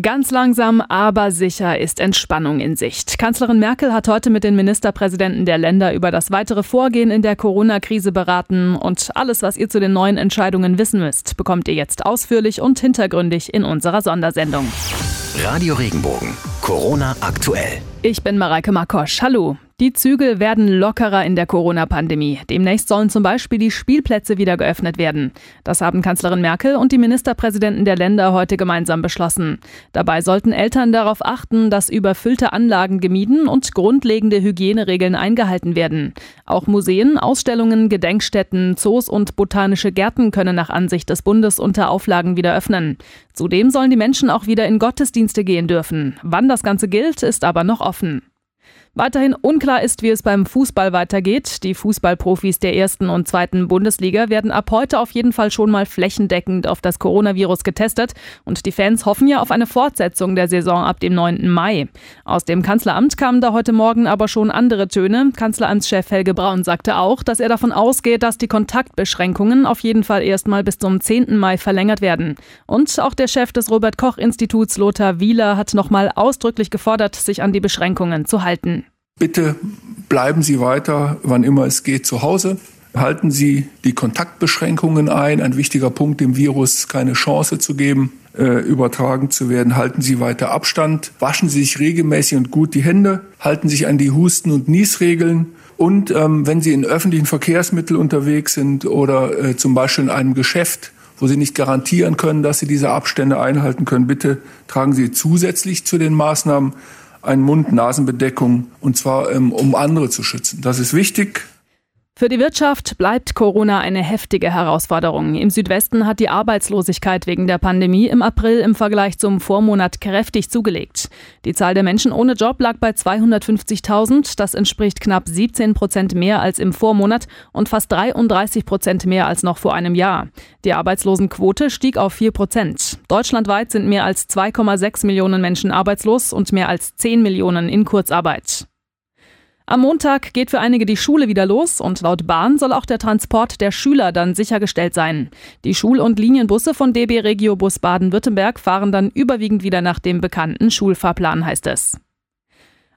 Ganz langsam, aber sicher ist Entspannung in Sicht. Kanzlerin Merkel hat heute mit den Ministerpräsidenten der Länder über das weitere Vorgehen in der Corona-Krise beraten und alles, was ihr zu den neuen Entscheidungen wissen müsst, bekommt ihr jetzt ausführlich und hintergründig in unserer Sondersendung. Radio Regenbogen, Corona aktuell. Ich bin Mareike Makosch. Hallo. Die Zügel werden lockerer in der Corona-Pandemie. Demnächst sollen zum Beispiel die Spielplätze wieder geöffnet werden. Das haben Kanzlerin Merkel und die Ministerpräsidenten der Länder heute gemeinsam beschlossen. Dabei sollten Eltern darauf achten, dass überfüllte Anlagen gemieden und grundlegende Hygieneregeln eingehalten werden. Auch Museen, Ausstellungen, Gedenkstätten, Zoos und botanische Gärten können nach Ansicht des Bundes unter Auflagen wieder öffnen. Zudem sollen die Menschen auch wieder in Gottesdienste gehen dürfen. Wann das Ganze gilt, ist aber noch offen. Weiterhin unklar ist, wie es beim Fußball weitergeht. Die Fußballprofis der ersten und zweiten Bundesliga werden ab heute auf jeden Fall schon mal flächendeckend auf das Coronavirus getestet und die Fans hoffen ja auf eine Fortsetzung der Saison ab dem 9. Mai. Aus dem Kanzleramt kamen da heute Morgen aber schon andere Töne. Kanzleramtschef Helge Braun sagte auch, dass er davon ausgeht, dass die Kontaktbeschränkungen auf jeden Fall erstmal bis zum 10. Mai verlängert werden. Und auch der Chef des Robert Koch Instituts Lothar Wieler hat nochmal ausdrücklich gefordert, sich an die Beschränkungen zu halten. Bitte bleiben Sie weiter, wann immer es geht, zu Hause. Halten Sie die Kontaktbeschränkungen ein. Ein wichtiger Punkt, dem Virus keine Chance zu geben, äh, übertragen zu werden. Halten Sie weiter Abstand. Waschen Sie sich regelmäßig und gut die Hände. Halten Sie sich an die Husten- und Niesregeln. Und ähm, wenn Sie in öffentlichen Verkehrsmitteln unterwegs sind oder äh, zum Beispiel in einem Geschäft, wo Sie nicht garantieren können, dass Sie diese Abstände einhalten können, bitte tragen Sie zusätzlich zu den Maßnahmen eine Mund-Nasen-Bedeckung und zwar ähm, um andere zu schützen. Das ist wichtig. Für die Wirtschaft bleibt Corona eine heftige Herausforderung. Im Südwesten hat die Arbeitslosigkeit wegen der Pandemie im April im Vergleich zum Vormonat kräftig zugelegt. Die Zahl der Menschen ohne Job lag bei 250.000. Das entspricht knapp 17 Prozent mehr als im Vormonat und fast 33 Prozent mehr als noch vor einem Jahr. Die Arbeitslosenquote stieg auf 4 Prozent. Deutschlandweit sind mehr als 2,6 Millionen Menschen arbeitslos und mehr als 10 Millionen in Kurzarbeit. Am Montag geht für einige die Schule wieder los und laut Bahn soll auch der Transport der Schüler dann sichergestellt sein. Die Schul- und Linienbusse von DB Regio Bus Baden-Württemberg fahren dann überwiegend wieder nach dem bekannten Schulfahrplan, heißt es.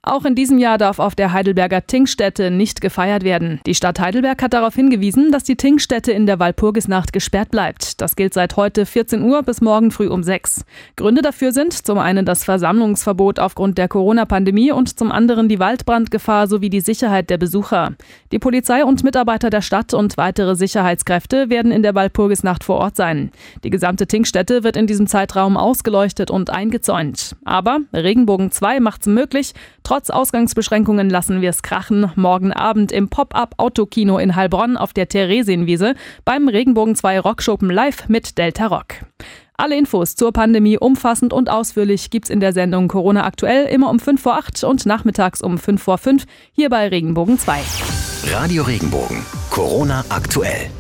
Auch in diesem Jahr darf auf der Heidelberger Tinkstätte nicht gefeiert werden. Die Stadt Heidelberg hat darauf hingewiesen, dass die Tinkstätte in der Walpurgisnacht gesperrt bleibt. Das gilt seit heute 14 Uhr bis morgen früh um 6. Gründe dafür sind zum einen das Versammlungsverbot aufgrund der Corona-Pandemie und zum anderen die Waldbrandgefahr sowie die Sicherheit der Besucher. Die Polizei und Mitarbeiter der Stadt und weitere Sicherheitskräfte werden in der Walpurgisnacht vor Ort sein. Die gesamte Tinkstätte wird in diesem Zeitraum ausgeleuchtet und eingezäunt. Aber Regenbogen 2 macht's möglich, Trotz Ausgangsbeschränkungen lassen wir es krachen. Morgen Abend im Pop-Up-Autokino in Heilbronn auf der Theresienwiese beim Regenbogen 2 Rockschuppen live mit Delta Rock. Alle Infos zur Pandemie umfassend und ausführlich gibt's in der Sendung Corona aktuell immer um 5 vor 8 und nachmittags um 5 vor 5 hier bei Regenbogen 2. Radio Regenbogen, Corona aktuell.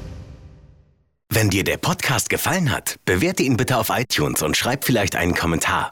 Wenn dir der Podcast gefallen hat, bewerte ihn bitte auf iTunes und schreib vielleicht einen Kommentar.